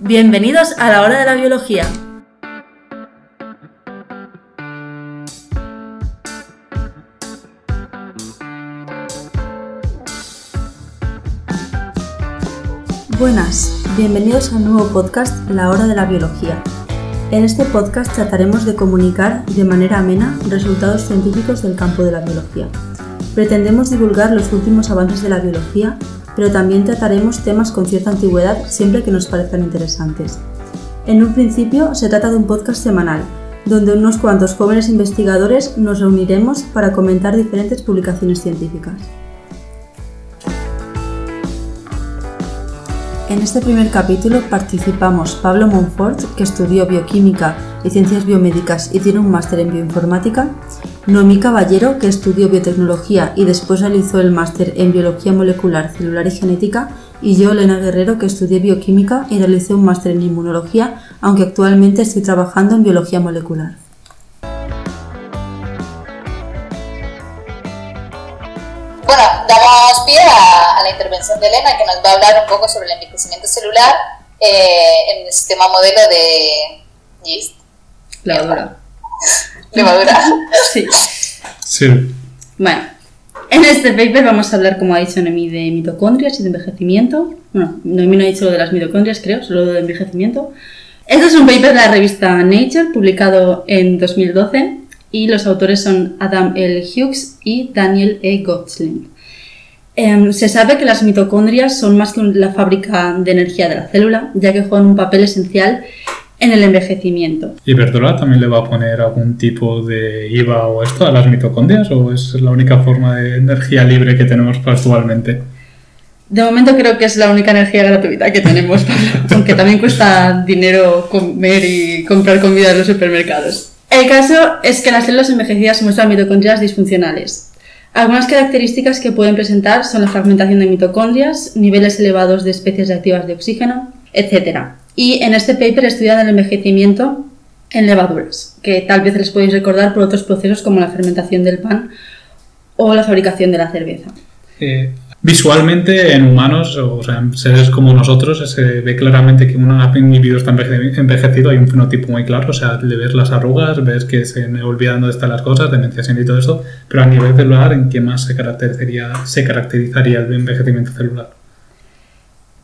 Bienvenidos a la hora de la biología. Buenas, bienvenidos al nuevo podcast La hora de la biología. En este podcast trataremos de comunicar de manera amena resultados científicos del campo de la biología. Pretendemos divulgar los últimos avances de la biología pero también trataremos temas con cierta antigüedad siempre que nos parezcan interesantes. En un principio se trata de un podcast semanal, donde unos cuantos jóvenes investigadores nos reuniremos para comentar diferentes publicaciones científicas. En este primer capítulo participamos Pablo Monfort, que estudió bioquímica y ciencias biomédicas y tiene un máster en bioinformática, Noemí Caballero, que estudió biotecnología y después realizó el máster en biología molecular, celular y genética, y yo, Elena Guerrero, que estudié bioquímica y realicé un máster en inmunología, aunque actualmente estoy trabajando en biología molecular. Bueno, damos pie a, la intervención de Elena, que nos va a hablar un poco sobre el envejecimiento celular eh, en el sistema modelo de yeast. Levadura. Levadura. Sí. Sí. Bueno, en este paper vamos a hablar, como ha dicho Noemí, de mitocondrias y de envejecimiento. Bueno, Noemí no ha dicho lo de las mitocondrias, creo, solo lo de envejecimiento. Este es un paper de la revista Nature, publicado en 2012, y los autores son Adam L. Hughes y Daniel E. Gottsling. Em, se sabe que las mitocondrias son más que la fábrica de energía de la célula, ya que juegan un papel esencial en el envejecimiento. ¿Y Bertola también le va a poner algún tipo de IVA o esto a las mitocondrias o es la única forma de energía libre que tenemos actualmente? De momento creo que es la única energía gratuita que tenemos, aunque también cuesta dinero comer y comprar comida en los supermercados. El caso es que las células envejecidas muestran mitocondrias disfuncionales. Algunas características que pueden presentar son la fragmentación de mitocondrias, niveles elevados de especies reactivas de oxígeno, etc. Y en este paper estudian el envejecimiento en levaduras, que tal vez les podéis recordar por otros procesos como la fermentación del pan o la fabricación de la cerveza. Eh, visualmente en humanos, o sea, en seres como nosotros, se ve claramente que un individuo está envejecido, hay un fenotipo muy claro, o sea, le ves las arrugas, ves que se me olvida dónde están las cosas, demencia y todo eso, pero a nivel celular, ¿en qué más se caracterizaría, se caracterizaría el envejecimiento celular?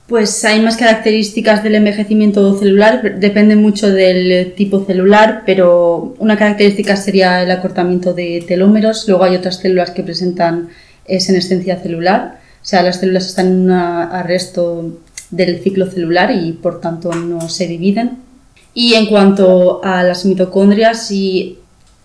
Pues hay más características del envejecimiento celular, depende mucho del tipo celular, pero una característica sería el acortamiento de telómeros. Luego hay otras células que presentan senescencia celular, o sea, las células están en un arresto del ciclo celular y por tanto no se dividen. Y en cuanto a las mitocondrias y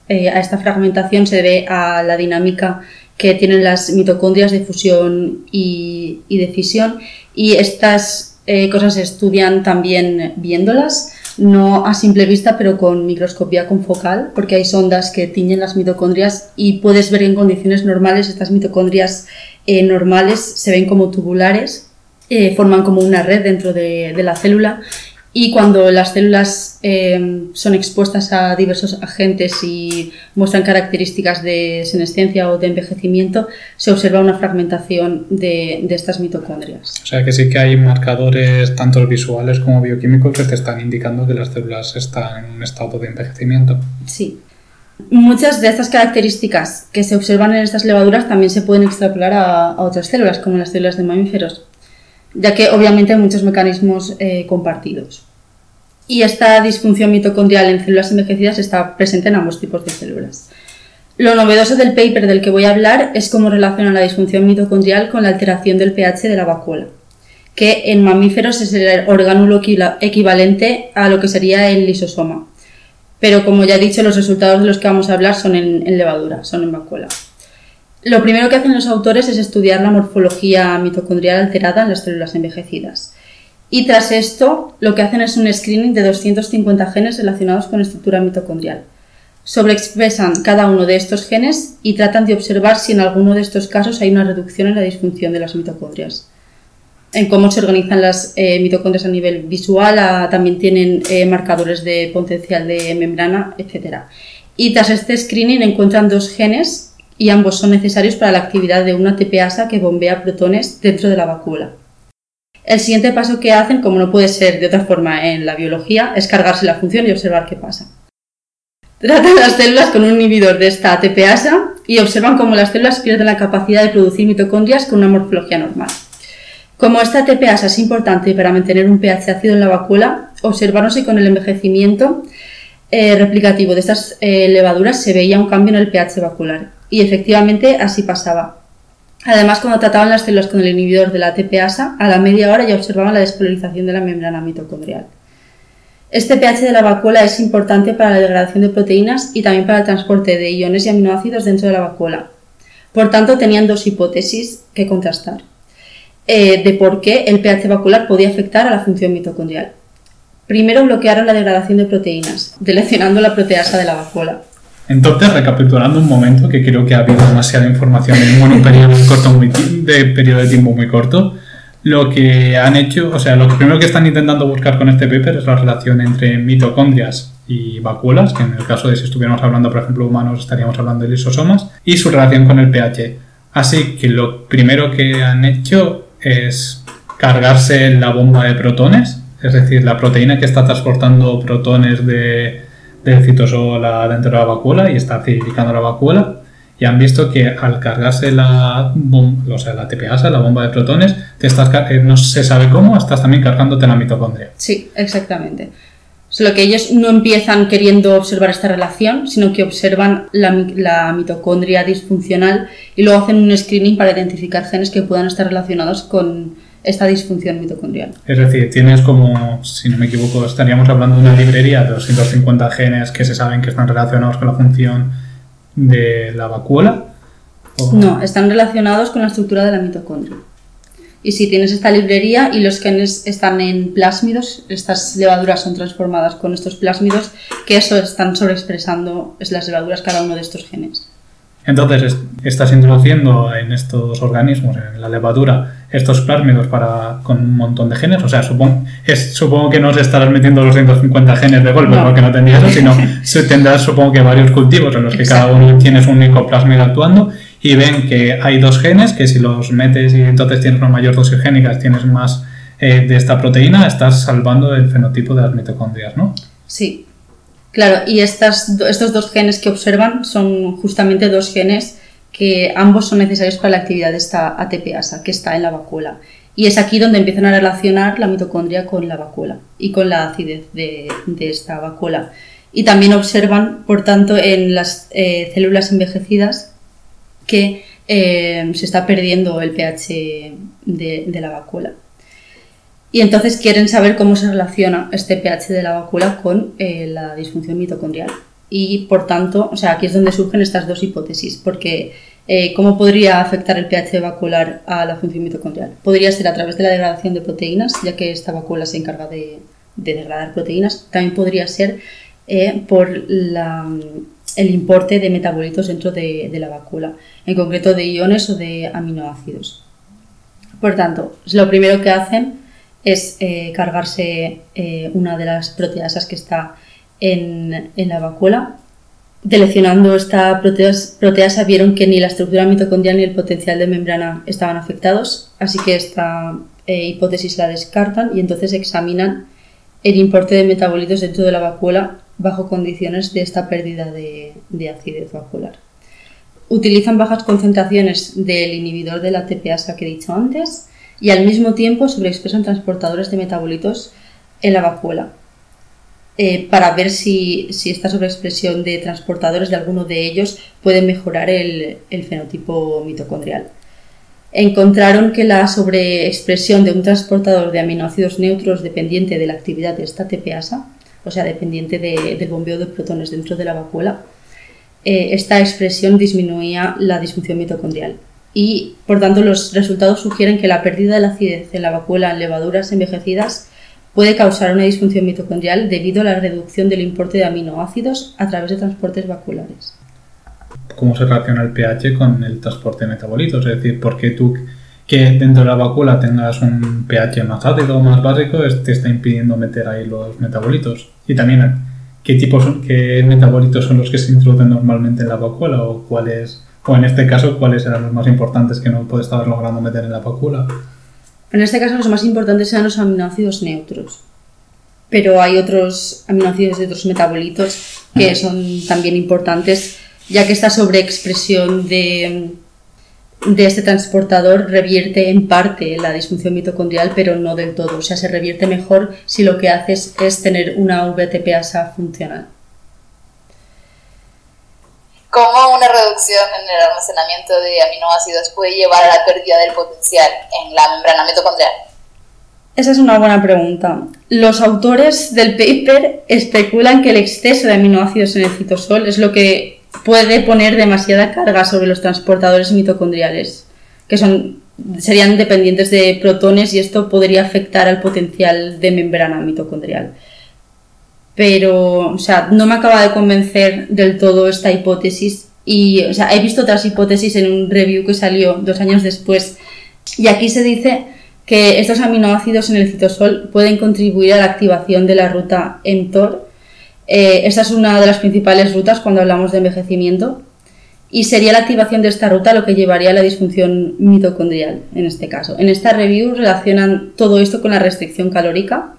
eh, a esta fragmentación se debe a la dinámica que tienen las mitocondrias de fusión y, de fisión y estas eh, cosas se estudian también viéndolas, no a simple vista pero con microscopía confocal porque hay sondas que tiñen las mitocondrias y puedes ver en condiciones normales estas mitocondrias eh, normales se ven como tubulares, eh, forman como una red dentro de, de la célula y cuando las células em, son expuestas a diversos agentes y muestran características de senescencia o de envejecimiento, se observa una fragmentación de, de, estas mitocondrias. O sea que sí que hay marcadores tanto visuales como bioquímicos que te están indicando que las células están en un estado de envejecimiento. Sí. Muchas de estas características que se observan en estas levaduras también se pueden extrapolar a, a otras células, como las células de mamíferos ya que obviamente hay muchos mecanismos eh, compartidos. Y esta disfunción mitocondrial en células envejecidas está presente en ambos tipos de células. Lo novedoso del paper del que voy a hablar es cómo relaciona la disfunción mitocondrial con la alteración del pH de la vacuola, que en mamíferos es el orgánulo equivalente a lo que sería el lisosoma. Pero como ya he dicho, los resultados de los que vamos a hablar son en, en levadura, son en vacuola. Lo primero que hacen los autores es estudiar la morfología mitocondrial alterada en las células envejecidas. Y tras esto, lo que hacen es un screening de 250 genes relacionados con estructura mitocondrial. Sobreexpresan cada uno de estos genes y tratan de observar si en alguno de estos casos hay una reducción en la disfunción de las mitocondrias. En cómo se organizan las eh, mitocondrias a nivel visual, también tienen eh, marcadores de potencial de membrana, etc. Y tras este screening encuentran dos genes y ambos son necesarios para la actividad de una TPasa que bombea protones dentro de la vacuola. El siguiente paso que hacen, como no puede ser de otra forma en la biología, es cargarse la función y observar qué pasa. Tratan las células con un inhibidor de esta ATPasa y observan cómo las células pierden la capacidad de producir mitocondrias con una morfología normal. Como esta ATPasa es importante para mantener un pH ácido en la vacuola, observaron si con el envejecimiento eh, replicativo de estas eh, levaduras se veía un cambio en el pH vacular. Y efectivamente así pasaba. Además, cuando trataban las células con el inhibidor de la ATPasa, a la media hora ya observaban la despolarización de la membrana mitocondrial. Este pH de la vacuola es importante para la degradación de proteínas y también para el transporte de iones y aminoácidos dentro de la vacuola. Por tanto, tenían dos hipótesis que contrastar eh, de por qué el pH vacuolar podía afectar a la función mitocondrial. Primero bloquearon la degradación de proteínas, deleccionando la proteasa de la vacuola. Entonces, recapitulando un momento, que creo que ha habido demasiada información en un periodo, corto, de periodo de tiempo muy corto, lo que han hecho, o sea, lo primero que están intentando buscar con este paper es la relación entre mitocondrias y vacuolas, que en el caso de si estuviéramos hablando, por ejemplo, humanos, estaríamos hablando de lisosomas, y su relación con el pH. Así que lo primero que han hecho es cargarse la bomba de protones, es decir, la proteína que está transportando protones de, del citosol dentro de la vacuola y está acidificando la vacuola. Y han visto que al cargarse la, o sea, la TPasa, la bomba de protones, te estás, eh, no se sabe cómo, estás también cargándote la mitocondria. Sí, exactamente. Solo que ellos no empiezan queriendo observar esta relación, sino que observan la, la, mitocondria disfuncional y luego hacen un screening para identificar genes que puedan estar relacionados con esta disfunción mitocondrial. Es decir, tienes como, si no me equivoco, estaríamos hablando de una librería de 250 genes que se saben que están relacionados con la función de la vacuola. No, están relacionados con la estructura de la mitocondria. Y si tienes esta librería y los genes están en plásmidos, estas levaduras son transformadas con estos plásmidos que eso están sobreexpresando es las levaduras cada uno de estos genes. Entonces estás introduciendo en estos organismos, en la levadura, estos plásmidos para, con un montón de genes. O sea, supongo, es, supongo que no se estarás metiendo los 150 genes de golpe, porque no tendrías eso, sino se tendrás supongo que varios cultivos en los que cada uno tienes un único plásmido actuando y ven que hay dos genes que si los metes y entonces tienes una mayor dosis génica, tienes más eh, de esta proteína, estás salvando el fenotipo de las mitocondrias, ¿no? Sí, Claro, y estas, estos dos genes que observan son justamente dos genes que ambos son necesarios para la actividad de esta ATPasa que está en la vacuola. Y es aquí donde empiezan a relacionar la mitocondria con la vacuola y con la acidez de, esta vacuola. Y también observan, por tanto, en las eh, células envejecidas que eh, se está perdiendo el pH de, de la vacuola. Y entonces quieren saber cómo se relaciona este pH de la vacuola con eh, la disfunción mitocondrial. Y por tanto, o sea, aquí es donde surgen estas dos hipótesis, porque eh, ¿cómo podría afectar el pH vacuolar a la función mitocondrial? Podría ser a través de la degradación de proteínas, ya que esta vacuola se encarga de, degradar proteínas. También podría ser eh, por el importe de metabolitos dentro de, la vacuola, en concreto de iones o de aminoácidos. Por tanto, lo primero que hacen es eh, cargarse una de las proteasas que está en, la vacuola. Deleccionando esta proteasa vieron que ni la estructura mitocondrial ni el potencial de membrana estaban afectados, así que esta eh, hipótesis la descartan y entonces examinan el importe de metabolitos dentro de la vacuola bajo condiciones de esta pérdida de, de acidez vacuolar. Utilizan bajas concentraciones del inhibidor de la TPasa que he dicho antes y al mismo tiempo sobreexpresan transportadores de metabolitos en la vacuola eh, para ver si, esta sobreexpresión de transportadores de alguno de ellos puede mejorar el, fenotipo mitocondrial. Encontraron que la sobreexpresión de un transportador de aminoácidos neutros dependiente de la actividad de esta TPasa, o sea, dependiente del bombeo de protones dentro de la vacuola, eh, esta expresión disminuía la disfunción mitocondrial y por tanto los resultados sugieren que la pérdida de la acidez en la vacuola en levaduras envejecidas puede causar una disfunción mitocondrial debido a la reducción del importe de aminoácidos a través de transportes vacuolares. ¿Cómo se relaciona el pH con el transporte de metabolitos? Es decir, ¿por qué tú que dentro de la vacuola tengas un pH más ácido o más básico te está impidiendo meter ahí los metabolitos? Y también, ¿qué tipos, qué metabolitos son los que se introducen normalmente en la vacuola o cuáles o en este caso, cuáles eran los más importantes que no puede estar logrando meter en la vacuola. En este caso los más importantes eran los aminoácidos neutros. Pero hay otros aminoácidos de otros metabolitos que son también importantes, ya que esta sobreexpresión de, de este transportador revierte en parte la disfunción mitocondrial, pero no del todo. O sea, se revierte mejor si lo que haces es tener una VTPasa funcional. ¿Cómo una reducción en el almacenamiento de aminoácidos puede llevar a la pérdida del potencial en la membrana mitocondrial? Esa es una buena pregunta. Los autores del paper especulan que el exceso de aminoácidos en el citosol es lo que puede poner demasiada carga sobre los transportadores mitocondriales, que son, serían dependientes de protones y esto podría afectar al potencial de membrana mitocondrial pero, o sea, no me acaba de convencer del todo esta hipótesis y, o sea, he visto otras hipótesis en un review que salió dos años después y aquí se dice que estos aminoácidos en el citosol pueden contribuir a la activación de la ruta mTOR. Eh, esta es una de las principales rutas cuando hablamos de envejecimiento y sería la activación de esta ruta lo que llevaría a la disfunción mitocondrial en este caso. En esta review relacionan todo esto con la restricción calórica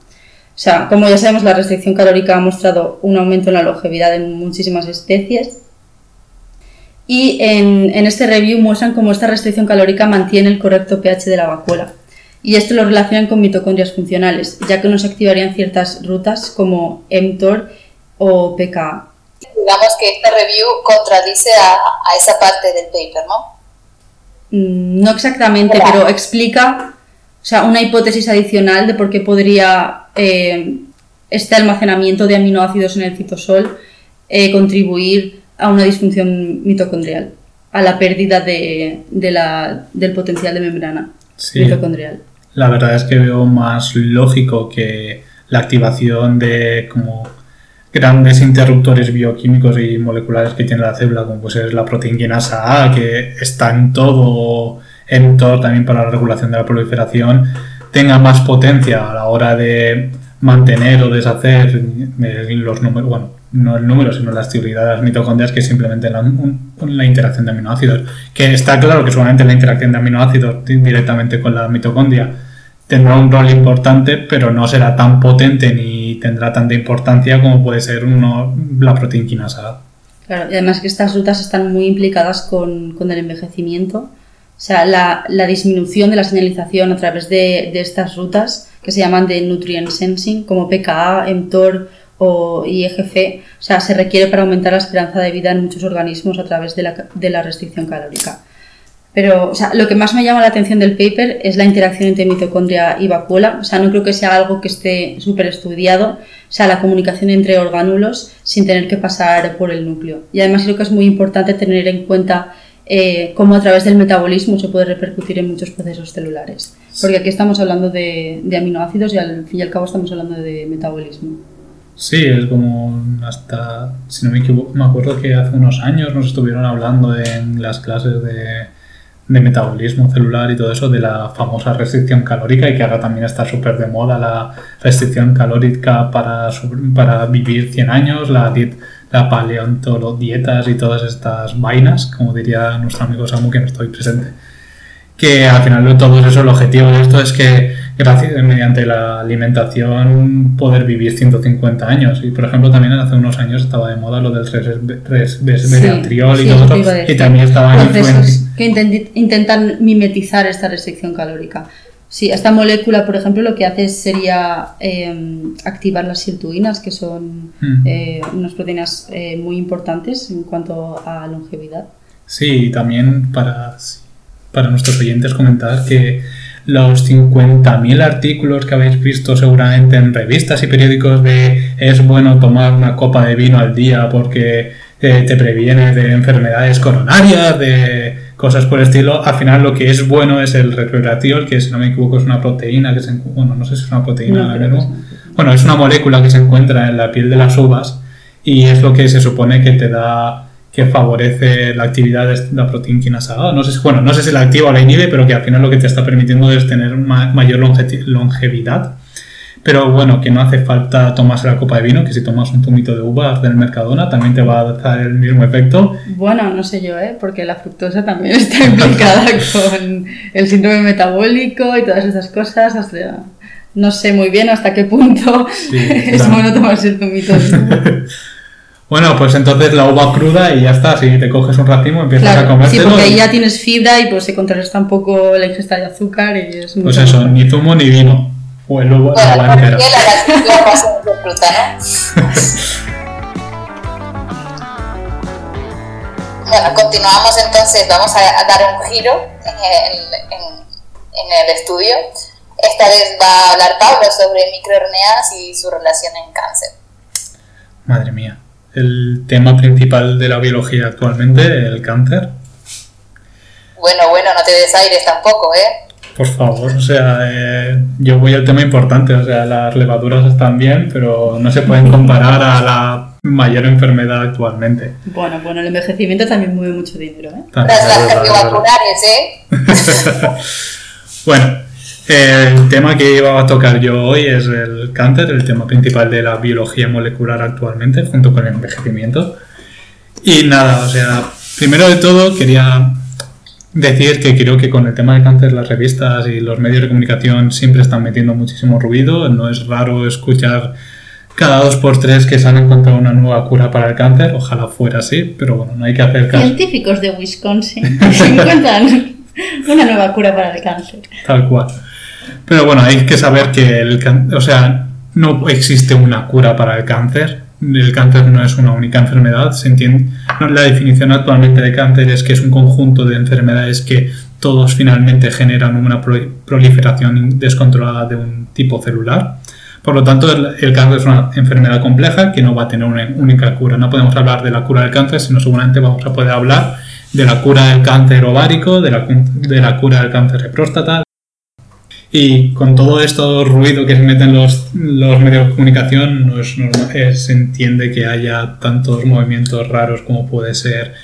o sea, como ya sabemos, la restricción calórica ha mostrado un aumento en la longevidad en muchísimas especies. Y en, este review muestran cómo esta restricción calórica mantiene el correcto pH de la vacuola. Y esto lo relacionan con mitocondrias funcionales, ya que no se activarían ciertas rutas como mTOR o PKA. Digamos que esta review contradice a, esa parte del paper, ¿no? Mm, no exactamente, pero explica o sea, una hipótesis adicional de por qué podría eh, este almacenamiento de aminoácidos en el citosol eh, contribuir a una disfunción mitocondrial, a la pérdida de, la, del potencial de membrana mitocondrial. La verdad es que veo más lógico que la activación de como grandes interruptores bioquímicos y moleculares que tiene la célula, como pues es la proteinquinasa A, que está en todo mTOR también para la regulación de la proliferación tenga más potencia a la hora de mantener o deshacer los números, bueno, no el número, sino la de las mitocondrias que simplemente la, la interacción de aminoácidos. Que está claro que solamente la interacción de aminoácidos directamente con la mitocondria tendrá un rol importante, pero no será tan potente ni tendrá tanta importancia como puede ser uno, la proteinquinasa. Claro, y además que estas rutas están muy implicadas con, con el envejecimiento o sea, la, disminución de la señalización a través de, estas rutas que se llaman de nutrient sensing, como PKA, mTOR o IGF, o sea, se requiere para aumentar la esperanza de vida en muchos organismos a través de la, restricción calórica. Pero, o sea, lo que más me llama la atención del paper es la interacción entre mitocondria y vacuola. O sea, no creo que sea algo que esté súper estudiado. O sea, la comunicación entre orgánulos sin tener que pasar por el núcleo. Y además creo que es muy importante tener en cuenta eh, cómo a través del metabolismo se puede repercutir en muchos procesos celulares. Porque aquí estamos hablando de, aminoácidos y al fin y al cabo estamos hablando de metabolismo. Sí, es como hasta, si no me equivoco, me acuerdo que hace unos años nos estuvieron hablando en las clases de, de metabolismo celular y todo eso de la famosa restricción calórica y que ahora también está súper de moda la restricción calórica para, para vivir 100 años, la la paleontolodietas y todas estas vainas, como diría nuestro amigo Samu, que no estoy presente. Que al final de todo eso, el objetivo de esto es que gracias, mediante la alimentación poder vivir 150 años. Y por ejemplo, también hace unos años estaba de moda lo del resveratrol y todo eso, y también estaba que intentan mimetizar esta restricción calórica. Sí, esta molécula, por ejemplo, lo que hace sería em, activar las sirtuinas, que son mm. eh, unas proteínas eh, muy importantes en cuanto a longevidad. Sí, y también para, para nuestros oyentes comentar que los 50.000 artículos que habéis visto seguramente en revistas y periódicos de es bueno tomar una copa de vino al día porque eh, te previene de enfermedades coronarias, de cosas por el estilo. Al final lo que es bueno es el resveratrol, que si no me equivoco es una proteína que se bueno, no sé si es una proteína, bueno, es una molécula que se encuentra en la piel de las uvas y es lo que se supone que te da que favorece la actividad de la proteína No sé si, bueno, no sé si la activa o la inhibe, pero que al final lo que te está permitiendo es tener mayor longevidad. Pero bueno, que no hace falta tomarse la copa de vino, que si tomas un zumito de uvas del Mercadona también te va a dar el mismo efecto. Bueno, no sé yo, ¿eh? porque la fructosa también está implicada con el síndrome metabólico y todas esas cosas. Hasta, no sé muy bien hasta qué punto Sí, es claro. bueno tomarse el zumito de uva. Bueno, pues entonces la uva cruda y ya está. Si te coges un racimo, empiezas a Claro, sí, comértelo. porque ahí y- ya tienes fibra y pues se contrarresta un poco la ingesta de azúcar y es Pues eso, mejor. ni zumo ni vino. O el uva, la Bueno, entera. la pasa de fruta, ¿no? Bueno, continuamos entonces, vamos a, a dar un giro en, en- en el estudio. Esta vez va a hablar Pablo sobre microRNAs y su relación en cáncer. Madre mía. El tema principal de la biología actualmente, el cáncer. Bueno, bueno, no te des aires tampoco, ¿eh? Por favor, o sea, eh, yo voy al tema importante, o sea, las levaduras están bien, pero no se pueden comparar a la mayor enfermedad actualmente. Bueno, bueno, el envejecimiento también mueve mucho dinero, ¿eh? También Las, las cardiovasculares, ¿eh? Bueno, el tema que iba a tocar yo hoy es el cáncer, el tema principal de la biología molecular actualmente, junto con el envejecimiento. Y nada, o sea, primero de todo quería decir que creo que con el tema del cáncer las revistas y los medios de comunicación siempre están metiendo muchísimo ruido. No es raro escuchar cada dos por tres que se han encontrado una nueva cura para el cáncer. Ojalá fuera así, pero bueno, no hay que hacer caso. Científicos de Wisconsin se encuentran una nueva cura para el cáncer. Tal cual. Pero bueno, hay que saber que el o sea, no existe una cura para el cáncer. El cáncer no es una única enfermedad. Se entiende. La definición actualmente de cáncer es que es un conjunto de enfermedades que todos finalmente generan una pro- proliferación descontrolada de un tipo celular. Por lo tanto, el, cáncer es una enfermedad compleja que no va a tener una única cura. No podemos hablar de la cura del cáncer, sino seguramente vamos a poder hablar de la cura del cáncer ovárico, de la, de la cura del cáncer de próstata, y con todo esto ruido que se meten los, los medios de comunicación, no es normal, eh, se entiende que haya tantos movimientos raros como puede ser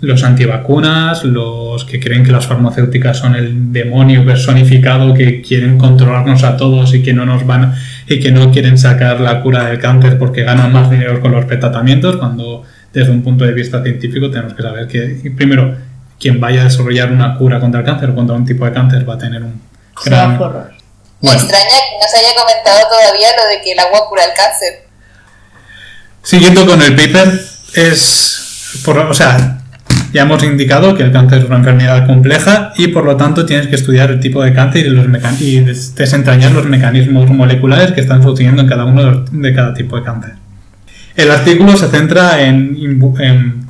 los antivacunas, los que creen que las farmacéuticas son el demonio personificado, que quieren controlarnos a todos y que no nos van y que no quieren sacar la cura del cáncer porque ganan más dinero con los tratamientos, cuando desde un punto de vista científico tenemos que saber que primero quien vaya a desarrollar una cura contra el cáncer o contra un tipo de cáncer va a tener un Gran forrar. Me bueno, extraña que no se haya comentado todavía lo de que el agua cura el cáncer. Siguiendo con el paper, es. Por, o sea, ya hemos indicado que el cáncer es una enfermedad compleja y por lo tanto tienes que estudiar el tipo de cáncer y, los y des- desentrañar los mecanismos moleculares que están sucediendo en cada uno de, los- de cada tipo de cáncer. El artículo se centra en, en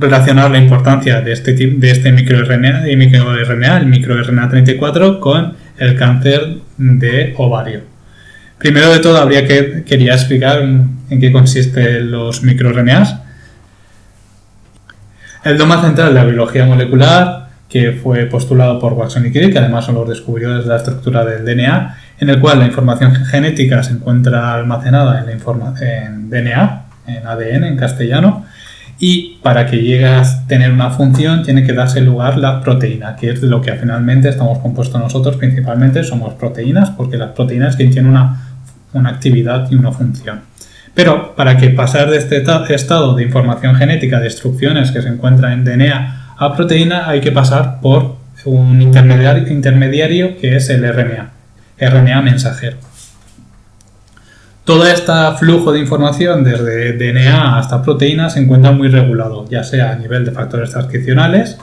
relacionar la importancia de este, tip- de este microRNA, y microRNA, el microRNA 34, con el cáncer de ovario. Primero de todo, habría que quería explicar en qué consisten los microRNAs. El dogma central de la biología molecular, que fue postulado por Watson y Crick, que además son los descubridores de la estructura del DNA, en el cual la información genética se encuentra almacenada en, la en DNA, en ADN en castellano, y para que llegue a tener una función tiene que darse lugar la proteína, que es de lo que finalmente estamos compuestos nosotros, principalmente somos proteínas, porque las proteínas tienen una, una actividad y una función. Pero para que pasar de este estado de información genética de instrucciones que se encuentra en DNA a proteína hay que pasar por un intermediario, intermediario que es el RNA, RNA mensajero. Todo este flujo de información desde DNA hasta proteínas se encuentra muy regulado, ya sea a nivel de factores transcripcionales,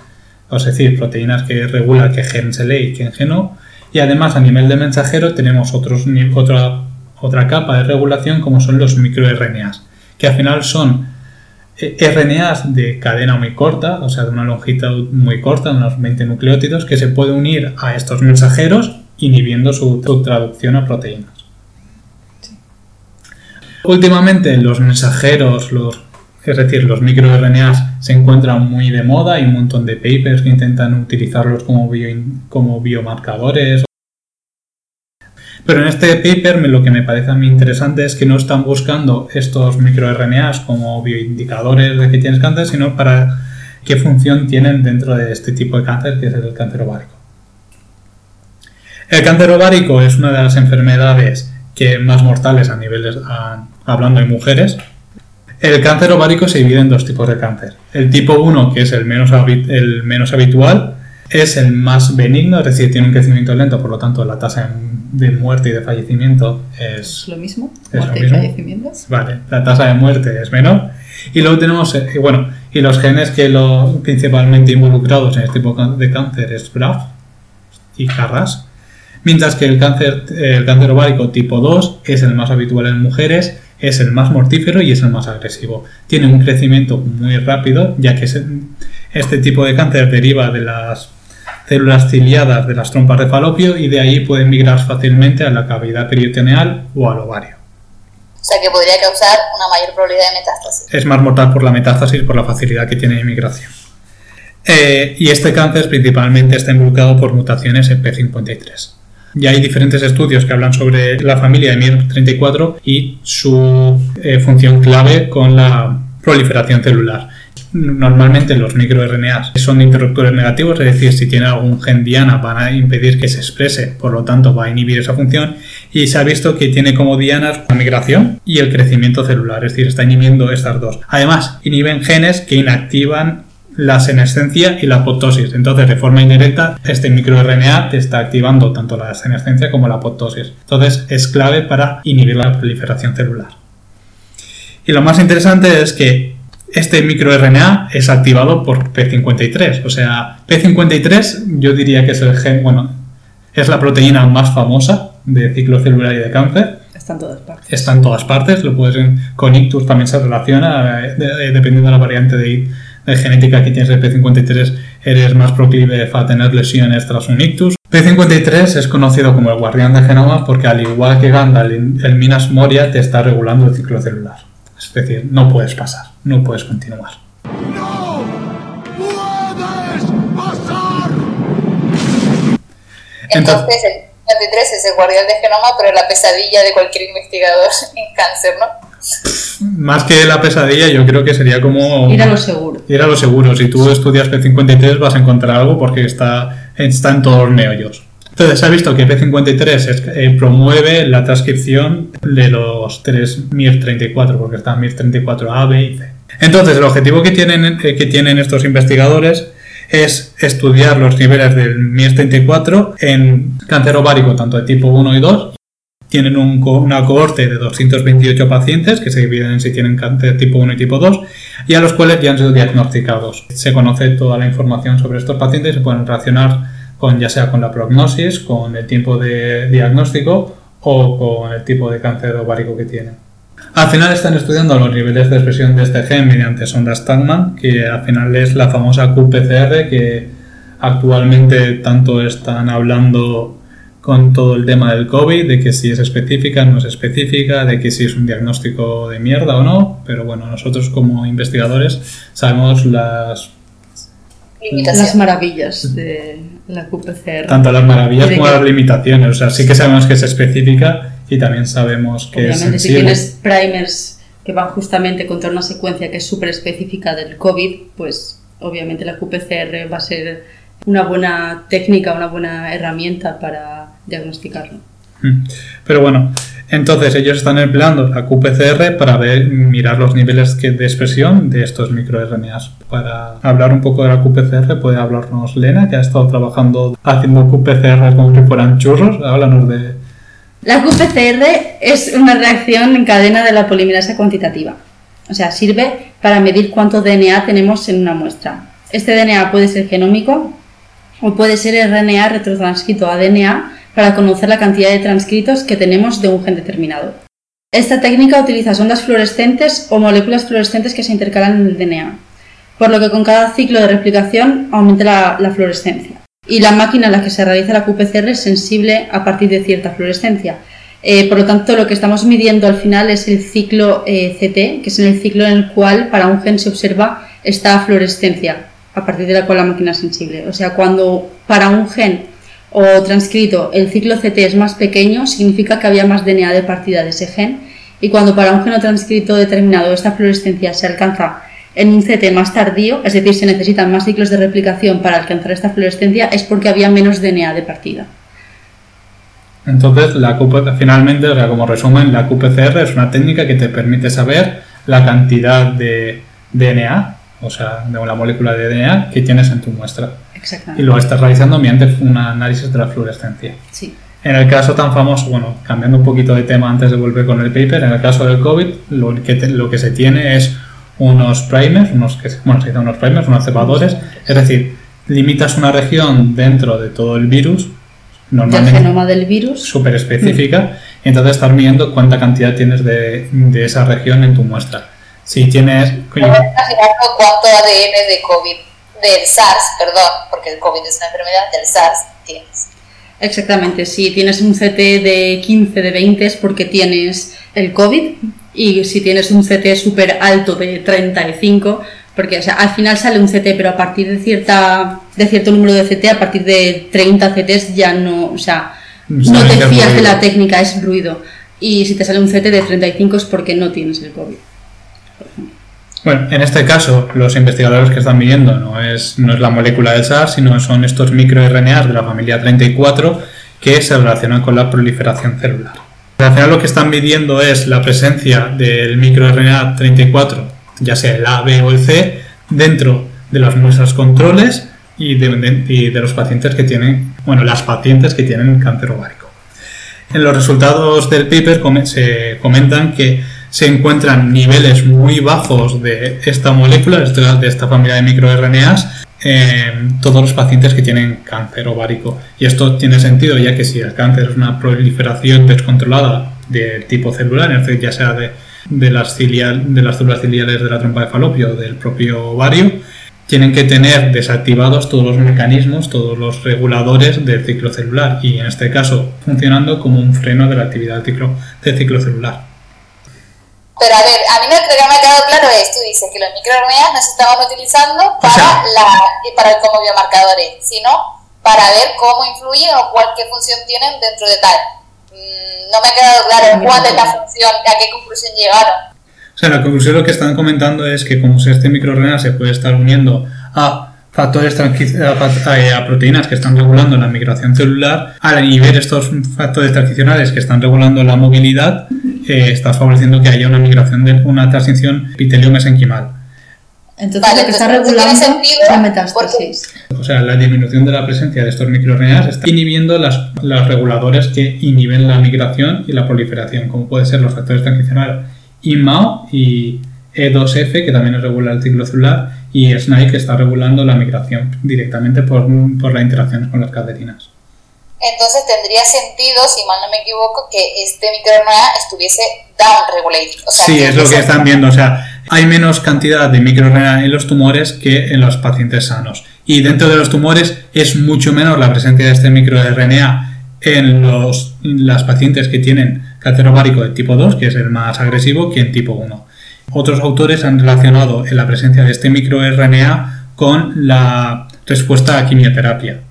es decir, proteínas que regulan qué gen se lee y qué gen no, y además a nivel de mensajero tenemos otra, otra capa de regulación como son los microRNAs, que al final son eh, RNAs de cadena muy corta, o sea, de una longitud muy corta, unos 20 nucleótidos, que se puede unir a estos mensajeros inhibiendo su traducción a proteínas. Últimamente los mensajeros, es decir, los microRNAs se encuentran muy de moda, hay un montón de papers que intentan utilizarlos como, bio- como biomarcadores. Pero en este paper lo que me parece a mí interesante es que no están buscando estos microRNAs como bioindicadores de que tienes cáncer, sino para qué función tienen dentro de este tipo de cáncer que es el cáncer ovárico. El cáncer ovárico es una de las enfermedades que más mortales a niveles a- hablando de mujeres. El cáncer ovárico se divide en dos tipos de cáncer. El tipo 1, que es el menos, el menos habitual, es el más benigno, es decir, tiene un crecimiento lento, por lo tanto la tasa de muerte y de fallecimiento es ¿Es lo mismo? Es lo ¿Muerte y fallecimientos? Vale, la tasa de muerte es menor. Y luego tenemos, eh, y bueno, y los genes que lo principalmente involucrados en este tipo de cáncer es BRAF y CARRAS. Mientras que el cáncer, el cáncer ovárico tipo 2 es el más habitual en mujeres, es el más mortífero y es el más agresivo. Tiene un crecimiento muy rápido, ya que este tipo de cáncer deriva de las células ciliadas de las trompas de falopio y de ahí pueden migrar fácilmente a la cavidad peritoneal o al ovario. O sea que podría causar una mayor probabilidad de metástasis. es más mortal por la metástasis por la facilidad que tiene de inmigración. Eh, y este cáncer principalmente está involucrado por mutaciones en P53. Ya hay diferentes estudios que hablan sobre la familia de MIR34 y su eh, función clave con la proliferación celular. Normalmente los microRNAs son interruptores negativos, es decir, si tiene algún gen diana van a impedir que se exprese, por lo tanto va a inhibir esa función y se ha visto que tiene como dianas la migración y el crecimiento celular, es decir, está inhibiendo estas dos. Además, inhiben genes que inactivan la senescencia y la apoptosis. Entonces, de forma indirecta, este microRNA te está activando tanto la senescencia como la apoptosis. Entonces, es clave para inhibir la proliferación celular. Y lo más interesante es que este microRNA es activado por P53. O sea, P53 yo diría que es el gen, bueno, es la proteína más famosa de ciclo celular y de cáncer. Está en todas partes. Está en todas partes, lo puedes con ictus también se relaciona, eh, de- de- dependiendo de la variante de, de genética que tienes de P53, eres más proclive a tener lesiones tras un ictus. P53 es conocido como el guardián del genoma porque al igual que Gandalf, el, el Minas Moria te está regulando el ciclo celular. Es decir, no puedes pasar, no puedes continuar. ¡No puedes pasar! Entonces, el 53 es el guardián del genoma, pero la pesadilla de cualquier investigador en cáncer, ¿no? Más que la pesadilla, yo creo que sería como... Ir a lo seguro. Ir a lo seguro. Si tú estudias P53 vas a encontrar algo porque está, está en todos los meollos. Entonces se ha visto que P53 es- eh, promueve la transcripción de los tres MIR34, porque están MIR34A, B y C. Entonces el objetivo que tienen, eh, que tienen estos investigadores es estudiar los niveles del MIR34 en cáncer ovárico tanto de tipo 1 y 2 tienen un una cohorte de 228 pacientes que se dividen en si tienen cáncer tipo 1 y tipo 2 y a los cuales ya han sido diagnosticados. Se conoce toda la información sobre estos pacientes y se pueden relacionar con ya sea con la prognosis, con el tiempo de diagnóstico o con el tipo de cáncer ovárico que tienen. Al final están estudiando los niveles de expresión de este gen mediante sondas Tagman, que al final es la famosa qPCR que actualmente tanto están hablando con todo el tema del COVID, de que si es específica, no es específica, de que si es un diagnóstico de mierda o no, pero bueno, nosotros como investigadores sabemos las Las maravillas de la QPCR. tanto las maravillas como que- las limitaciones, o sea, sí que sabemos que es específica y también sabemos que es Obviamente, si sensible. tienes primers que van justamente contra una secuencia que es súper específica del COVID, pues obviamente la QPCR va a ser una buena técnica, una buena herramienta para diagnosticarlo. Mm. Pero bueno, entonces ellos están empleando la qPCR para ver, mirar los niveles que- de expresión de estos microRNAs. Para hablar un poco de la qPCR puede hablarnos Lena, que ha estado trabajando haciendo qPCR como si fueran churros. Háblanos de... La QPCR es una reacción en cadena de la polimerasa cuantitativa. O sea, sirve para medir cuánto DNA tenemos en una muestra. Este DNA puede ser genómico o puede ser RNA retrotranscrito a DNA para conocer la cantidad de transcritos que tenemos de un gen determinado. Esta técnica utiliza ondas fluorescentes o moléculas fluorescentes que se intercalan en el DNA, por lo que con cada ciclo de replicación aumenta la, la fluorescencia. Y la máquina en la que se realiza la QPCR es sensible a partir de cierta fluorescencia. Eh, por lo tanto, lo que estamos midiendo al final es el ciclo eh, CT, que es el ciclo en el cual para un gen se observa esta fluorescencia, a partir de la cual la máquina es sensible. O sea, cuando para un gen o transcrito el ciclo CT es más pequeño, significa que había más DNA de partida de ese gen. Y cuando para un gen o transcrito determinado esta fluorescencia se alcanza en un CT más tardío, es decir, se necesitan más ciclos de replicación para alcanzar esta fluorescencia, es porque había menos DNA de partida. Entonces, la QP, finalmente, o sea, como resumen, la QPCR es una técnica que te permite saber la cantidad de DNA, o sea, de la molécula de DNA que tienes en tu muestra. Y lo estás realizando mediante un análisis de la fluorescencia. Sí. En el caso tan famoso, bueno, cambiando un poquito de tema antes de volver con el paper, en el caso del COVID, lo que, te- lo que se tiene es unos primers, unos que, se- bueno, se dicen unos primers, unos cepadores, es decir, limitas una región dentro de todo el virus, Del normalmente genoma del virus. súper específica, y entonces estás midiendo cuánta cantidad tienes de, de esa región en tu muestra. Si tienes... Cuánto ADN de COVID, del SARS, perdón, porque el COVID es una enfermedad, del SARS tienes. Exactamente, si tienes un CT de 15, de 20 es porque tienes el COVID y si tienes un CT súper alto de 35, porque o sea, al final sale un CT, pero a partir de, cierta, de cierto número de CT, a partir de 30 CTs ya no, o sea, no te fías de la técnica, es ruido. Y si te sale un CT de 35 es porque no tienes el COVID. Bueno, en este caso, los investigadores que están midiendo no es, no es la molécula del SARS, sino son estos microRNAs de la familia 34 que se relacionan con la proliferación celular. Al final lo que están midiendo es la presencia del microRNA 34, ya sea el A, B o el C, dentro de las muestras controles y de, los pacientes que tienen, bueno, las pacientes que tienen cáncer ovárico. En los resultados del paper se comentan que se encuentran niveles muy bajos de esta molécula, de esta- familia de microRNAs, en todos los pacientes que tienen cáncer ovárico. Y esto tiene sentido ya que si el cáncer es una proliferación descontrolada de tipo celular, ya sea de, de las, cilial- de las células ciliales de la trompa de falopio o del propio ovario, tienen que tener desactivados todos los mecanismos, todos los reguladores del ciclo celular y en este caso funcionando como un freno de la actividad del ciclo, del ciclo celular. Pero a ver, a mí lo que me ha quedado claro es, tú dices que los microRNAs no se estaban utilizando para, sea- la, para como biomarcadores, sino para ver cómo influyen o cuál qué función tienen dentro de tal. Mm, no me ha quedado claro cuál es la función, a qué conclusión llegaron. O sea, la conclusión lo que están comentando es que como si este microRNA se puede estar uniendo a factores a- a proteínas que están regulando la migración celular, al inhibir estos factores transicionales que están regulando la movilidad, eh, está favoreciendo que haya una migración de una transición epitelio-mesenquimal. Entonces Vale, lo que está entonces, ¿tiene regulando la metástasis. O sea, la disminución de la presencia de estos microRNAs está inhibiendo las, los reguladores que inhiben la migración y la proliferación, como pueden ser los factores transicionales IMAO y E2F, que también regula el ciclo celular, y SNAI, que está regulando la migración directamente por, por la interacción con las cadeninas. Entonces tendría sentido, si mal no me equivoco, que este microRNA estuviese down-regulated. O sea, Sí, es lo que están viendo. O sea, hay menos cantidad de microRNA en los tumores que en los pacientes sanos. Y dentro de los tumores es mucho menos la presencia de este microRNA en los, las pacientes que tienen cáncer ovárico de tipo 2, que es el más agresivo, que en tipo 1. Otros autores han relacionado la presencia de este microRNA con la respuesta a quimioterapia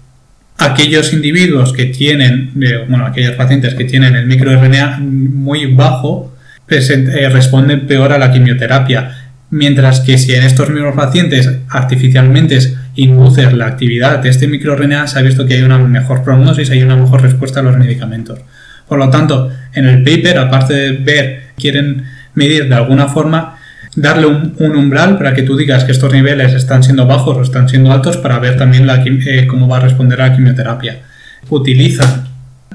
aquellos individuos que tienen, eh, bueno, aquellos pacientes que tienen el microRNA muy bajo, eh, responden peor a la quimioterapia. Mientras que si en estos mismos pacientes artificialmente induces la actividad de este microRNA, se ha visto que hay una mejor prognosis, hay una mejor respuesta a los medicamentos. Por lo tanto, en el paper, aparte de ver, quieren medir de alguna forma, darle un, umbral para que tú digas que estos niveles están siendo bajos o están siendo altos para ver también eh, cómo va a responder a la quimioterapia. Utilizan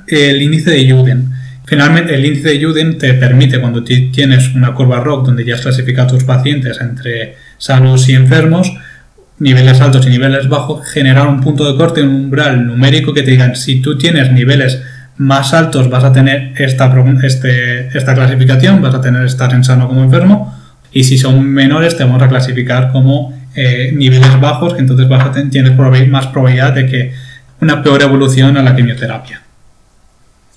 el índice de Juden. Finalmente, el índice de Juden te permite, cuando ti- tienes una curva ROC donde ya has clasificado a tus pacientes entre sanos y enfermos, niveles altos y niveles bajos, generar un punto de corte, un umbral numérico que te digan si tú tienes niveles más altos vas a tener esta, este- esta clasificación, vas a tener estar en sano como enfermo, y si son menores te vamos a clasificar como eh, niveles bajos, que entonces vas a ten- tienes más probabilidad de que una peor evolución a la quimioterapia.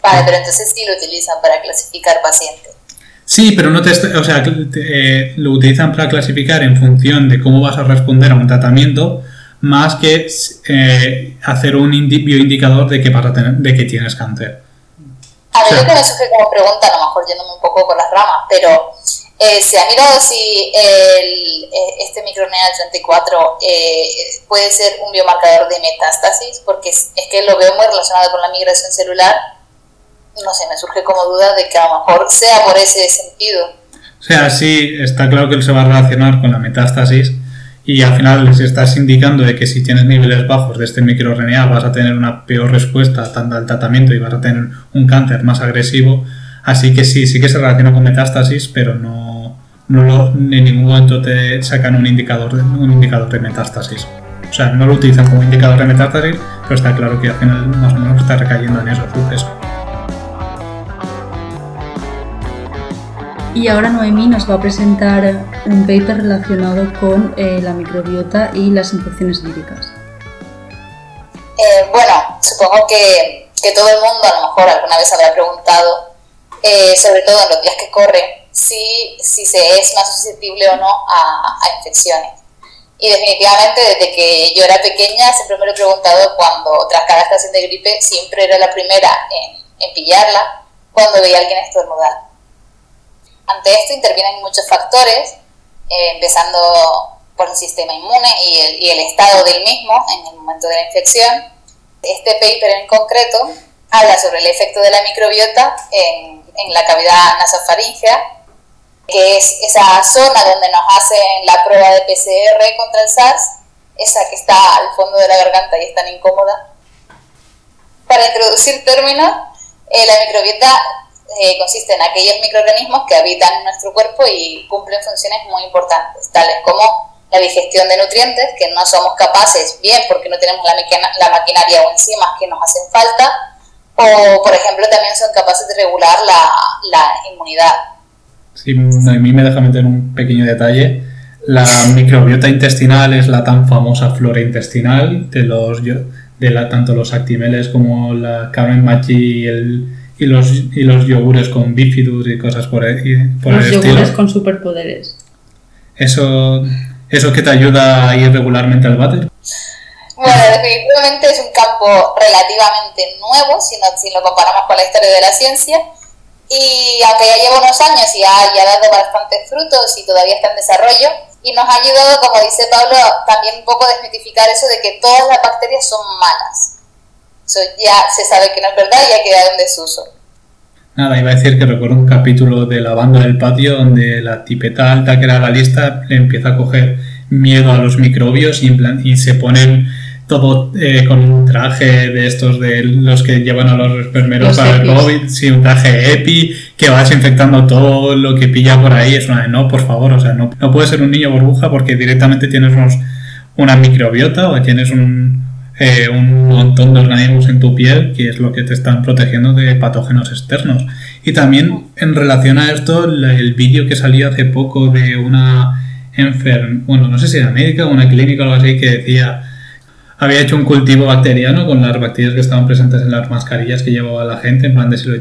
Vale, pero entonces sí lo utilizan para clasificar pacientes. Sí, pero no te, o sea, te- eh, lo utilizan para clasificar en función de cómo vas a responder a un tratamiento, más que eh, hacer un indi- bioindicador de que vas a tener, de que tienes cáncer. A mí Sí. lo que me surge como pregunta, a lo mejor yéndome un poco por las ramas, pero eh, se ha mirado si el, eh, este microRNA 34 eh, puede ser un biomarcador de metástasis, porque es, que lo veo muy relacionado con la migración celular no sé, me surge como duda de que a lo mejor sea por ese sentido. O sea, sí, está claro que él se va a relacionar con la metástasis y al final les estás indicando de que si tienes niveles bajos de este microRNA vas a tener una peor respuesta al tratamiento y vas a tener un cáncer más agresivo. Así que sí, sí que se relaciona con metástasis, pero no, no lo- en ningún momento te sacan un indicador, de, un indicador de metástasis. O sea, no lo utilizan como indicador de metástasis, pero está claro que al final más o menos está recayendo en eso, suceso. Y ahora Noemí nos va a presentar un paper relacionado con eh, la microbiota y las infecciones víricas. Eh, bueno, supongo que, que todo el mundo a lo mejor alguna vez habrá preguntado, eh, sobre todo en los días que corren, si, si se es más susceptible o no a, a infecciones. Y definitivamente desde que yo era pequeña siempre me lo he preguntado cuando tras cada estación de gripe siempre era la primera en, en pillarla cuando veía a alguien estornudar. Ante esto intervienen muchos factores, eh, empezando por el sistema inmune y el, y el estado del mismo en el momento de la infección. Este paper en concreto habla sobre el efecto de la microbiota en, en la cavidad nasofaringea, que es esa zona donde nos hacen la prueba de PCR contra el SARS, esa que está al fondo de la garganta y es tan incómoda. Para introducir términos, eh, la microbiota eh, consiste en aquellos microorganismos que habitan nuestro cuerpo y cumplen funciones muy importantes, tales como la digestión de nutrientes, que no somos capaces, bien porque no tenemos la maquinaria o enzimas que nos hacen falta, o por ejemplo también son capaces de regular la, la inmunidad. Sí, a mí me deja meter un pequeño detalle. La microbiota intestinal es la tan famosa flora intestinal de los de la, tanto los actimeles como la Carmen Machi y, el, y los y los yogures con bifidus y cosas por, el- y por Los el yogures estilo. con superpoderes. Eso eso que te ayuda a ir regularmente al váter. Bueno, definitivamente es un campo relativamente nuevo si, no- si lo comparamos con la historia de la ciencia. Y aunque ya lleva unos años y ha, dado bastantes frutos y todavía está en desarrollo, y nos ha ayudado, como dice Pablo, también un poco a desmitificar eso de que todas las bacterias son malas. Eso ya se sabe que no es verdad y ha quedado en desuso. Nada, iba a decir que recuerdo un capítulo de La banda del patio donde la tipeta alta que era la lista le empieza a coger miedo a los microbios y, en plan- y se ponen todo eh, con un traje de estos de los que llevan a los enfermeros Los para el EPIs. COVID, sí, un traje EPI que va desinfectando todo lo que pilla por ahí. Es una de no, por favor, o sea, no, no puedes ser un niño burbuja porque directamente tienes unos, una microbiota o tienes un, eh, un montón de organismos en tu piel que es lo que te están protegiendo de patógenos externos. Y también en relación a esto, el vídeo que salió hace poco de una enfermera, bueno, no sé si era médica o una clínica o algo así, que decía, había hecho un cultivo bacteriano con las bacterias que estaban presentes en las mascarillas que llevaba la gente, en plan de si lo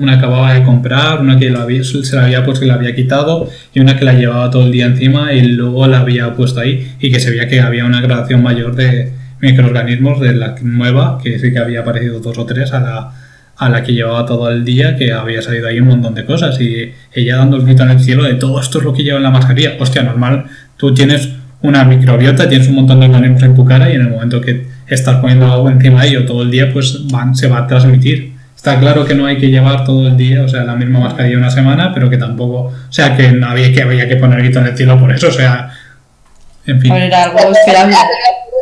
una acababa de comprar, una que lo había, se la había puesto y la había quitado, y una que la llevaba todo el día encima y luego la había puesto ahí, y que se veía que había una gradación mayor de microorganismos de la nueva, que sí que había aparecido dos o tres a la, a la que llevaba todo el día, que había salido ahí un montón de cosas, y ella dando el grito en el cielo de todo esto es lo que lleva en la mascarilla. Hostia, normal, tú tienes una microbiota, tienes un montón de organismos en tu cara y en el momento que estás poniendo algo encima de ello todo el día, pues van, se va a transmitir. Está claro que no hay que llevar todo el día, o sea, la misma mascarilla una semana, pero que tampoco, o sea, que no había que, había que poner grito en el cielo por eso, o sea, en fin. Era algo esperable.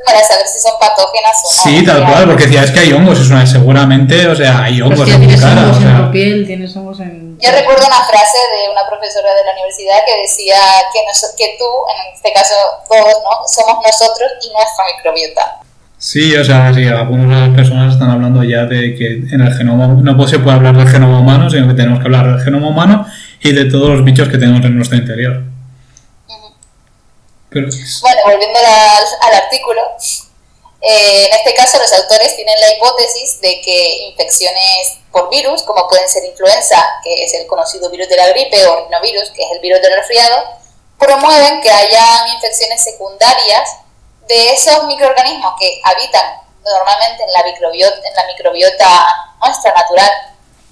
Para saber si son patógenas o no. Sí, tal cual, porque decía, es que hay hongos, es una, seguramente, o sea, hay hongos Hostia, en tu tienes cara, hongos o en sea, tu piel, tienes hongos en... Yo recuerdo una frase de una profesora de la universidad que decía que, nos- que tú, en este caso todos, ¿no? somos nosotros y nuestra microbiota. Sí, o sea, sí, algunas personas están hablando ya de que en el genoma no pues se puede hablar del genoma humano, sino que tenemos que hablar del genoma humano y de todos los bichos que tenemos en nuestro interior. Bueno, volviendo al, artículo, eh, en este caso los autores tienen la hipótesis de que infecciones por virus, como pueden ser influenza, que es el conocido virus de la gripe, o rinovirus, que es el virus del resfriado, promueven que hayan infecciones secundarias de esos microorganismos que habitan normalmente en la microbiota, en la microbiota nuestra natural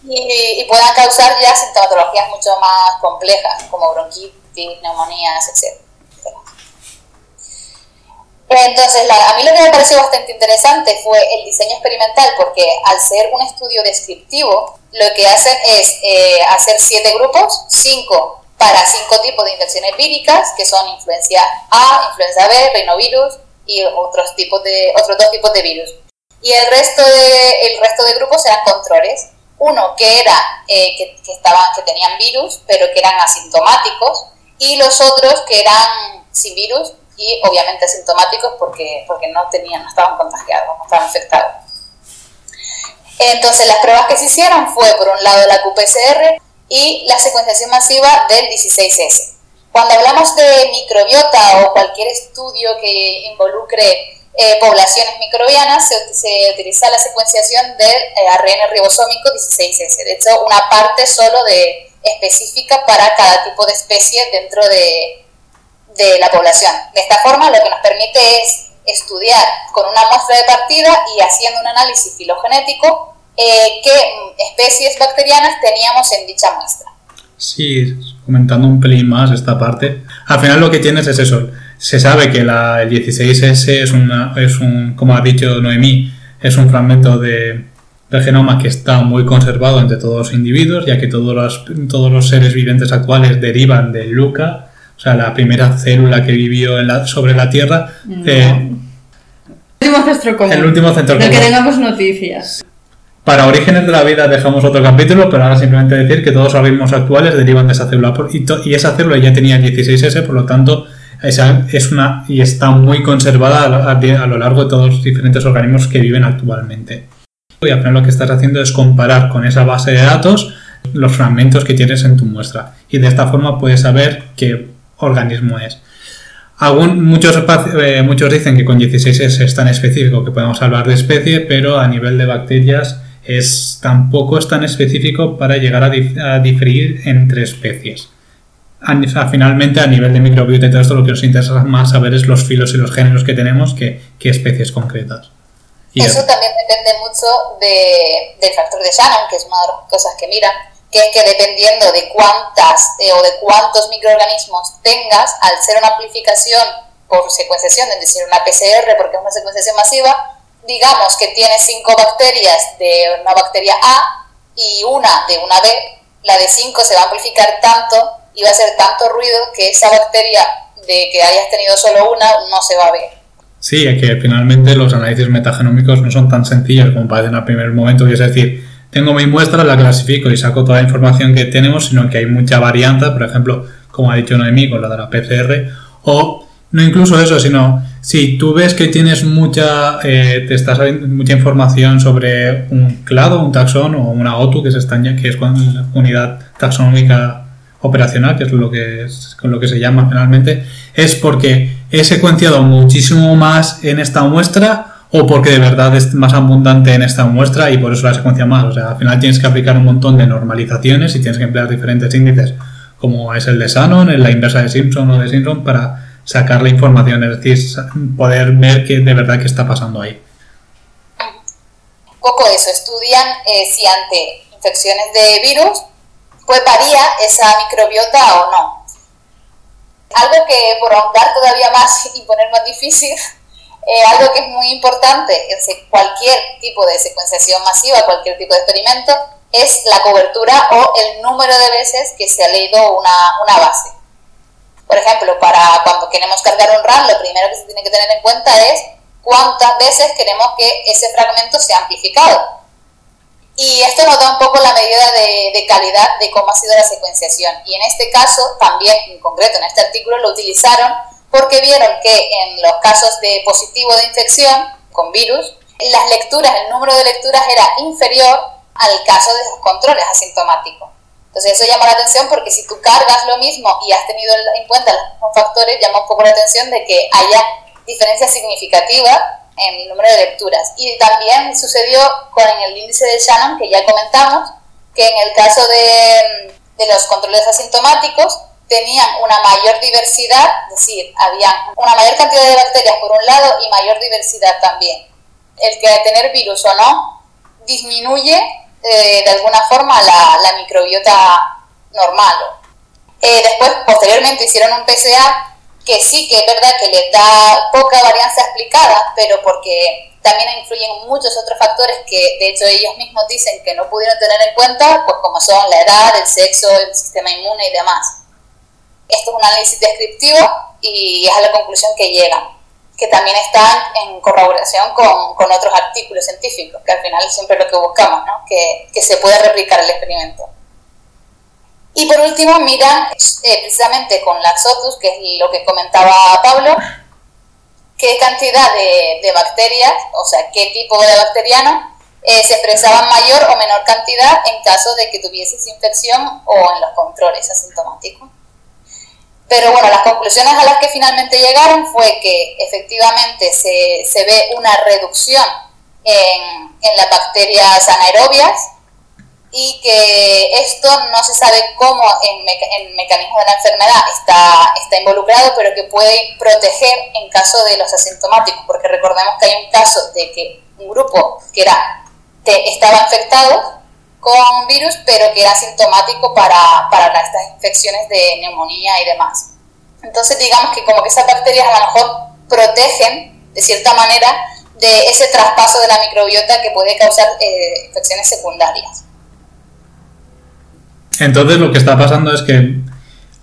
y puedan causar ya sintomatologías mucho más complejas, como bronquitis, neumonías, etc. Entonces, la- a mí lo que me pareció bastante interesante fue el diseño experimental, porque al ser un estudio descriptivo, lo que hacen es eh, hacer siete grupos, cinco para cinco tipos de infecciones víricas, que son influencia A, influenza B, rinovirus y otros, tipos de, otros dos tipos de virus. Y el resto de, el resto de grupos eran controles. Uno que era eh, que, que estaban, que tenían virus, pero que eran asintomáticos, y los otros que eran sin virus y obviamente asintomáticos porque, porque no tenían, no estaban contagiados, no estaban infectados. Entonces las pruebas que se hicieron fue por un lado la QPCR y la secuenciación masiva del 16S. Cuando hablamos de microbiota o cualquier estudio que involucre eh, poblaciones microbianas, se, se utiliza la secuenciación del eh, ribosómico 16S. De hecho, una parte solo de, específica para cada tipo de especie dentro de, de la población. De esta forma, lo que nos permite es estudiar con una muestra de partida y haciendo un análisis filogenético eh, qué especies bacterianas teníamos en dicha muestra. Sí, comentando un pelín más esta parte. Al final lo que tienes es eso. Se sabe que la, el 16S es, una, es un, como ha dicho Noemí, es un fragmento de, del genoma que está muy conservado entre todos los individuos, ya que todos los, todos los seres vivientes actuales derivan del LUCA, o sea, la primera célula que vivió en la- sobre la Tierra. No. eh, El último centro común. El último centro Del que común. tengamos noticias. Para Orígenes de la Vida dejamos otro capítulo, pero ahora simplemente decir que todos los organismos actuales derivan de esa célula. Y, esa célula ya tenía 16S, por lo tanto, esa es una y está muy conservada a, lo- a di- a lo largo de todos los diferentes organismos que viven actualmente. Y al final lo que estás haciendo es comparar con esa base de datos los fragmentos que tienes en tu muestra. Y de esta forma puedes saber qué organismo es. Algún- muchos, eh, muchos dicen que con 16 es tan específico que podemos hablar de especie, pero a nivel de bacterias es, tampoco es tan específico para llegar a, dif- a diferir entre especies. A ni- a- finalmente, a nivel de microbiota y todo esto, lo que nos interesa más saber es los filos y los géneros que tenemos que, que especies concretas. Y Eso también depende mucho de- del factor de Shannon, que es una de las cosas que miran, que es que dependiendo de cuántas eh, o de cuántos microorganismos tengas, al ser una amplificación por secuenciación, es decir, una PCR, porque es una secuenciación masiva, digamos que tienes cinco bacterias de una bacteria A y una de una B, la de 5 se va a amplificar tanto y va a hacer tanto ruido que esa bacteria de que hayas tenido solo una no se va a ver. Sí, es que finalmente los análisis metagenómicos no son tan sencillos como parecen al primer momento, es decir, tengo mi muestra, la clasifico y saco toda la información que tenemos, sino que hay mucha varianza, por ejemplo, como ha dicho Noemí con la de la PCR, o no incluso eso, sino si tú ves que tienes mucha, eh, te está saliendo mucha información sobre un clado, un taxón o una OTU, que es, esta, que es la unidad taxonómica operacional, que es lo que es con lo que se llama finalmente, es porque he secuenciado muchísimo más en esta muestra o porque de verdad es más abundante en esta muestra y por eso la secuencia más. O sea, al final tienes que aplicar un montón de normalizaciones y tienes que emplear diferentes índices, como es el de Shannon, la inversa de Simpson o de Simpson, para sacar la información, es decir, poder ver que de verdad qué está pasando ahí. Un poco eso, estudian eh, si ante infecciones de virus pues varía esa microbiota o no. Algo que por ahondar todavía más y poner más difícil, eh, algo que es muy importante en cualquier tipo de secuenciación masiva, cualquier tipo de experimento, es la cobertura o el número de veces que se ha leído una, una base. Por ejemplo, para cuando queremos cargar un RAM, lo primero que se tiene que tener en cuenta es cuántas veces queremos que ese fragmento sea amplificado. Y esto nos da un poco la medida de, de calidad de cómo ha sido la secuenciación. Y en este caso, también en concreto en este artículo, lo utilizaron porque vieron que en los casos de positivo de infección con virus, las lecturas, el número de lecturas era inferior al caso de los controles asintomáticos. Entonces eso llama la atención porque si tú cargas lo mismo y has tenido en cuenta los mismos factores, llama un poco la atención de que haya diferencias significativas en el número de lecturas. Y también sucedió con el índice de Shannon, que ya comentamos, que en el caso de, de los controles asintomáticos tenían una mayor diversidad, es decir, había una mayor cantidad de bacterias por un lado y mayor diversidad también. El que tener virus o no disminuye eh, de alguna forma la, la microbiota normal. Eh, después, posteriormente, hicieron un PSA que sí que es verdad que les da poca varianza explicada, pero porque también influyen muchos otros factores que de hecho ellos mismos dicen que no pudieron tener en cuenta, pues como son la edad, el sexo, el sistema inmune y demás. Esto es un análisis descriptivo y es a la conclusión que llegan, que también está en corroboración con, con otros artículos científicos, que al final es siempre lo que buscamos, ¿no? que, que se pueda replicar el experimento. Y por último, miran eh, precisamente con Laxotus, que es lo que comentaba Pablo, qué cantidad de, bacterias, o sea, qué tipo de bacteriano eh, se expresaban mayor o menor cantidad en caso de que tuvieses infección o en los controles asintomáticos. Pero bueno, las conclusiones a las que finalmente llegaron fue que efectivamente se, se ve una reducción en, en las bacterias anaerobias, y que esto no se sabe cómo en, el mecanismo de la enfermedad está, está involucrado, pero que puede proteger en caso de los asintomáticos, porque recordemos que hay un caso de que un grupo que era, estaba infectado con virus, pero que era asintomático para, para estas infecciones de neumonía y demás. Entonces digamos que como que esas bacterias a lo mejor protegen de cierta manera de ese traspaso de la microbiota que puede causar eh, infecciones secundarias. Entonces lo que está pasando es que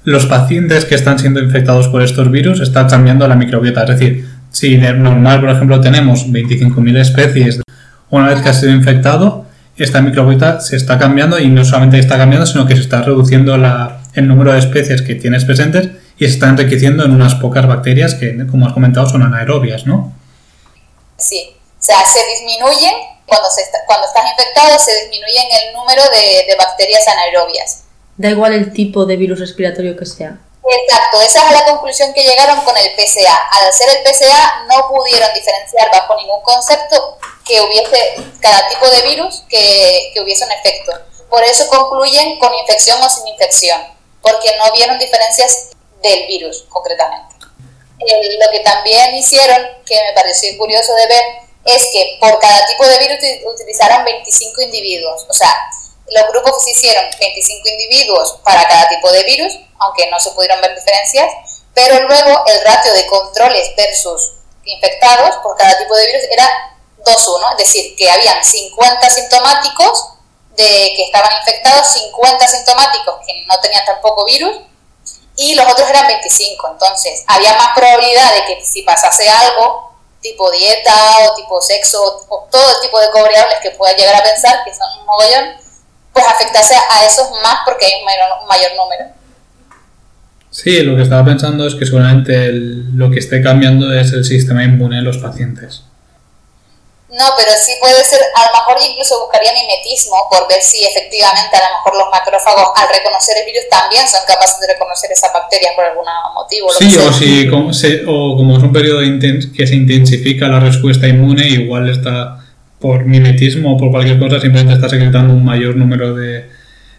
los pacientes que están siendo infectados por estos virus están cambiando la microbiota. Es decir, si normal, por ejemplo, tenemos 25.000 especies, una vez que ha sido infectado, esta microbiota se está cambiando y no solamente está cambiando, sino que se está reduciendo la, el número de especies que tienes presentes y se está enriqueciendo en unas pocas bacterias que, como has comentado, son anaerobias, ¿no? Sí, o sea, se disminuyen cuando, se cuando estás infectado se disminuye el número de, de, bacterias anaerobias. Da igual el tipo de virus respiratorio que sea. Exacto, esa es la conclusión que llegaron con el PSA. Al hacer el PSA no pudieron diferenciar bajo ningún concepto que hubiese cada tipo de virus que, que hubiese un efecto. Por eso concluyen con infección o sin infección, porque no vieron diferencias del virus concretamente. lo que también hicieron, que me pareció curioso de ver, es que por cada tipo de virus utilizaron 25 individuos. O sea, los grupos se hicieron 25 individuos para cada tipo de virus, aunque no se pudieron ver diferencias, pero luego el ratio de controles versus infectados por cada tipo de virus era 2-1, es decir, que habían 50 sintomáticos de que estaban infectados, 50 sintomáticos que no tenían tampoco virus, y los otros eran 25. Entonces, había más probabilidad de que si pasase algo, tipo dieta o tipo sexo o todo el tipo de variables que pueda llegar a pensar, que son un mogollón, pues afectase a esos más porque hay un mayor, número. Sí, lo que estaba pensando es que seguramente lo que esté cambiando es el sistema inmune de los pacientes. No, pero sí puede ser, a lo mejor incluso buscaría mimetismo por ver si efectivamente a lo mejor los macrófagos al reconocer el virus también son capaces de reconocer esa bacteria por algún motivo. sí, o, si, como, o como es un periodo que se intensifica la respuesta inmune, igual está por mimetismo o por cualquier cosa, simplemente está secretando un mayor número de,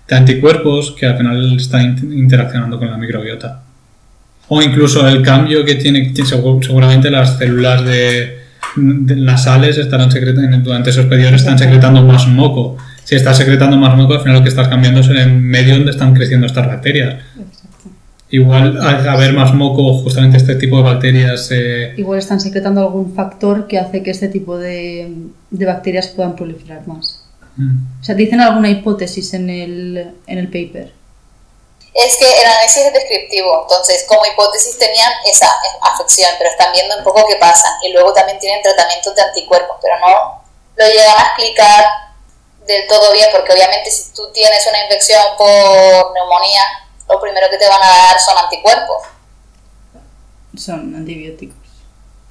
de anticuerpos que al final están interaccionando con la microbiota. O incluso el cambio que tiene seguramente las células de nasales estarán secretando, durante esos periodos están secretando más moco. Si estás secretando más moco, al final lo que estás cambiando es el medio donde están creciendo estas bacterias. Igual al haber más moco, justamente este tipo de bacterias... Eh, Igual están secretando algún factor que hace que este tipo de, de bacterias puedan proliferar más. Mm. O sea, dicen alguna hipótesis en el, en el paper es que el análisis es descriptivo, entonces como hipótesis tenían esa afección, pero están viendo un poco qué pasa. Y luego también tienen tratamientos de anticuerpos, pero no lo llegan a explicar del todo bien, porque obviamente si tú tienes una infección por neumonía, lo primero que te van a dar son anticuerpos. Son antibióticos.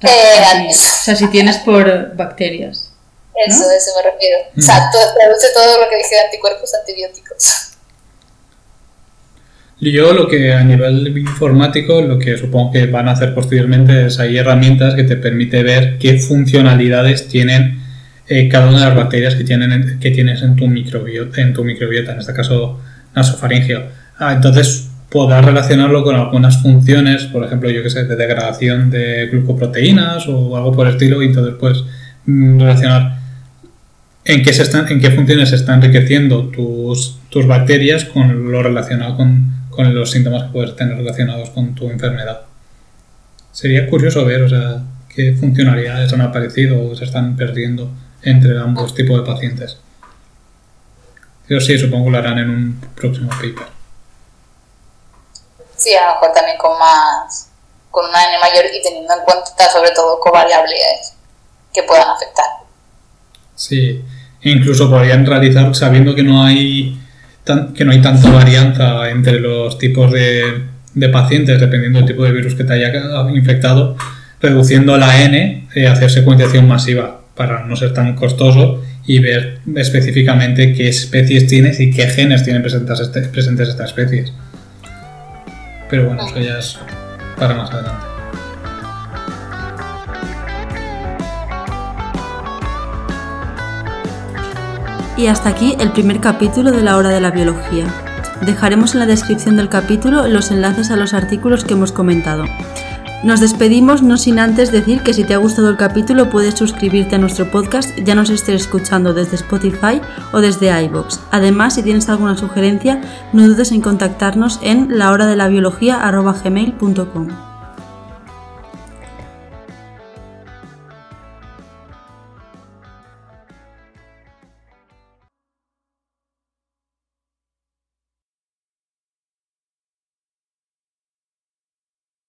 Eh, o sea, si tienes por bacterias. Eso, eso me refiero. O sea, traduce todo lo que dije de anticuerpos antibióticos. Yo lo que a nivel informático, lo que supongo que van a hacer posteriormente es hay herramientas que te permite ver qué funcionalidades tienen eh, cada una de las bacterias que, tienes en tu, microbiota, en tu microbiota, en este caso nasofaringeo. Ah, entonces podrás relacionarlo con algunas funciones, por ejemplo, yo que sé, de degradación de glucoproteínas o algo por el estilo, y entonces puedes mm, relacionar en qué, se están, en qué funciones se están enriqueciendo tus, tus bacterias con lo relacionado con, con los síntomas que puedes tener relacionados con tu enfermedad. Sería curioso ver, o sea, qué funcionalidades han aparecido o se están perdiendo entre ambos tipos de pacientes. Yo sí, supongo que lo harán en un próximo paper. Sí, a lo mejor también con más, con una N mayor y teniendo en cuenta sobre todo covariables que puedan afectar. Sí, e incluso podrían realizar sabiendo que no hay tan- que no hay tanta varianza entre los tipos de, de pacientes dependiendo del tipo de virus que te haya infectado, reduciendo la N, eh, hacer secuenciación masiva para no ser tan costoso y ver específicamente qué especies tienes y qué genes tienen presentes, este- presentes estas especies. Pero bueno, eso ya es para más adelante. Y hasta aquí el primer capítulo de la hora de la biología. Dejaremos en la descripción del capítulo los enlaces a los artículos que hemos comentado. Nos despedimos no sin antes decir que si te ha gustado el capítulo puedes suscribirte a nuestro podcast, ya nos estés escuchando desde Spotify o desde iVoox. Además, si tienes alguna sugerencia, no dudes en contactarnos en lahoradelabiología.gmail.com.